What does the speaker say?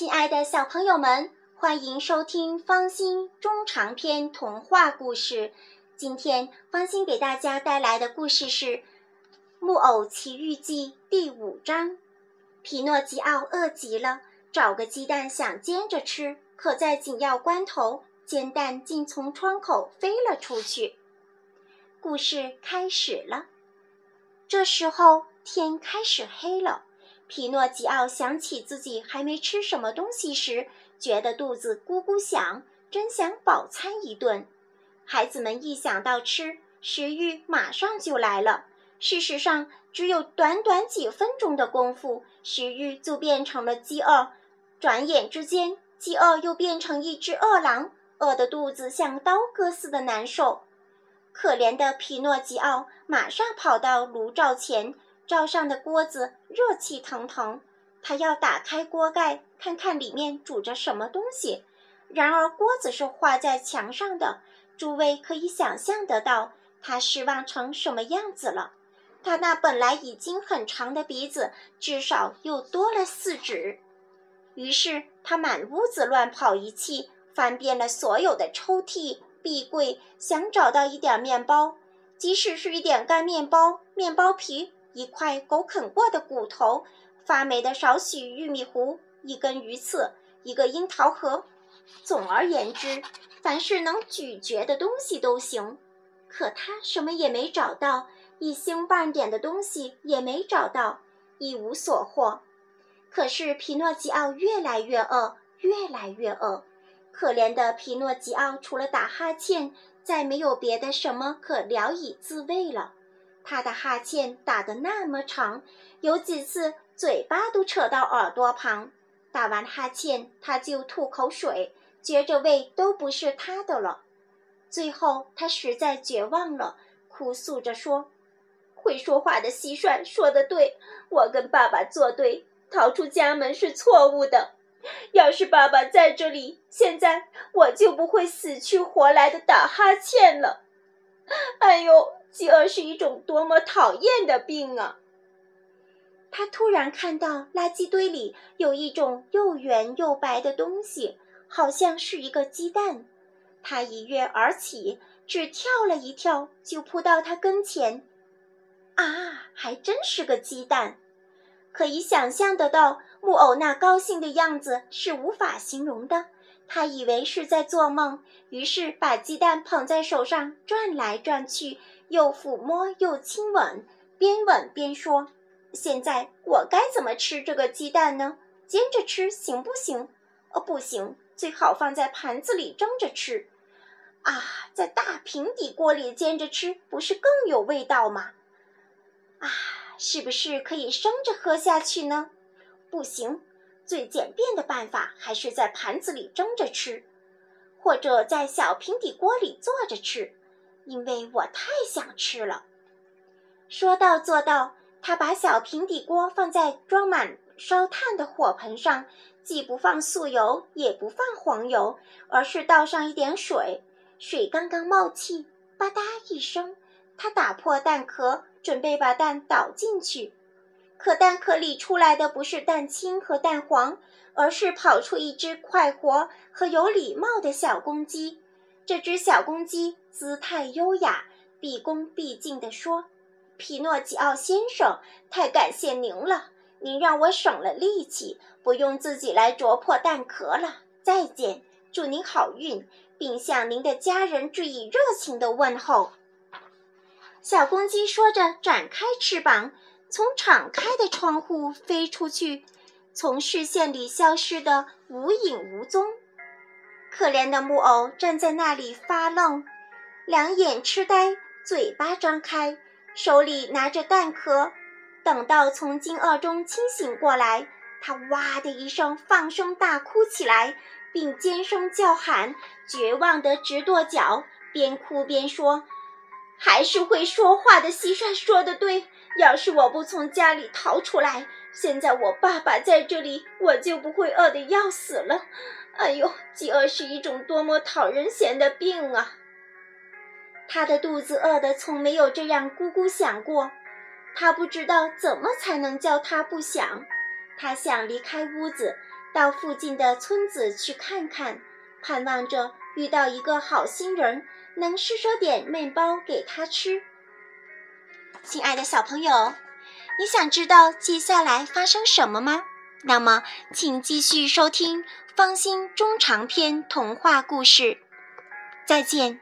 亲爱的小朋友们，欢迎收听方心中长篇童话故事。今天方心给大家带来的故事是《木偶奇遇记》第五章。皮诺吉奥饿极了，找个鸡蛋想煎着吃，可在紧要关头，煎蛋竟从窗口飞了出去。故事开始了，这时候天开始黑了。皮诺吉奥想起自己还没吃什么东西时，觉得肚子咕咕响，真想饱餐一顿。孩子们一想到吃，食欲马上就来了。事实上，只有短短几分钟的功夫，食欲就变成了饥饿。转眼之间，饥饿又变成一只饿狼，饿得肚子像刀割似的难受。可怜的皮诺吉奥马上跑到炉灶前。灶上的锅子热气腾腾，他要打开锅盖看看里面煮着什么东西。然而锅子是画在墙上的，诸位可以想象得到他失望成什么样子了。他那本来已经很长的鼻子，至少又多了四指。于是他满屋子乱跑一气，翻遍了所有的抽屉、壁柜，想找到一点面包，即使是一点干面包、面包皮。一块狗啃过的骨头，发霉的少许玉米糊，一根鱼刺，一个樱桃核。总而言之，凡是能咀嚼的东西都行。可他什么也没找到，一星半点的东西也没找到，一无所获。可是皮诺吉奥越来越饿，越来越饿。可怜的皮诺吉奥，除了打哈欠，再没有别的什么可聊以自慰了。他的哈欠打得那么长，有几次嘴巴都扯到耳朵旁。打完哈欠，他就吐口水，觉着胃都不是他的了。最后，他实在绝望了，哭诉着说：“会说话的蟋蟀说的对，我跟爸爸作对，逃出家门是错误的。要是爸爸在这里，现在我就不会死去活来的打哈欠了。哎呦！”饥饿是一种多么讨厌的病啊！他突然看到垃圾堆里有一种又圆又白的东西，好像是一个鸡蛋。他一跃而起，只跳了一跳就扑到他跟前。啊，还真是个鸡蛋！可以想象得到，木偶那高兴的样子是无法形容的。他以为是在做梦，于是把鸡蛋捧在手上转来转去。又抚摸又亲吻，边吻边说：“现在我该怎么吃这个鸡蛋呢？煎着吃行不行？哦，不行，最好放在盘子里蒸着吃。啊，在大平底锅里煎着吃，不是更有味道吗？啊，是不是可以生着喝下去呢？不行，最简便的办法还是在盘子里蒸着吃，或者在小平底锅里做着吃。”因为我太想吃了。说到做到，他把小平底锅放在装满烧炭的火盆上，既不放素油，也不放黄油，而是倒上一点水。水刚刚冒气，吧嗒一声，他打破蛋壳，准备把蛋倒进去。可蛋壳里出来的不是蛋清和蛋黄，而是跑出一只快活和有礼貌的小公鸡。这只小公鸡姿态优雅，毕恭毕敬地说：“皮诺吉奥先生，太感谢您了！您让我省了力气，不用自己来啄破蛋壳了。再见，祝您好运，并向您的家人致以热情的问候。”小公鸡说着，展开翅膀，从敞开的窗户飞出去，从视线里消失得无影无踪。可怜的木偶站在那里发愣，两眼痴呆，嘴巴张开，手里拿着蛋壳。等到从惊愕中清醒过来，他哇的一声放声大哭起来，并尖声叫喊，绝望得直跺脚，边哭边说：“还是会说话的蟋蟀说的对，要是我不从家里逃出来，现在我爸爸在这里，我就不会饿得要死了。”哎呦，饥饿是一种多么讨人嫌的病啊！他的肚子饿得从没有这样咕咕响过，他不知道怎么才能叫他不响。他想离开屋子，到附近的村子去看看，盼望着遇到一个好心人，能施舍点面包给他吃。亲爱的小朋友，你想知道接下来发生什么吗？那么，请继续收听《芳心中长篇童话故事》。再见。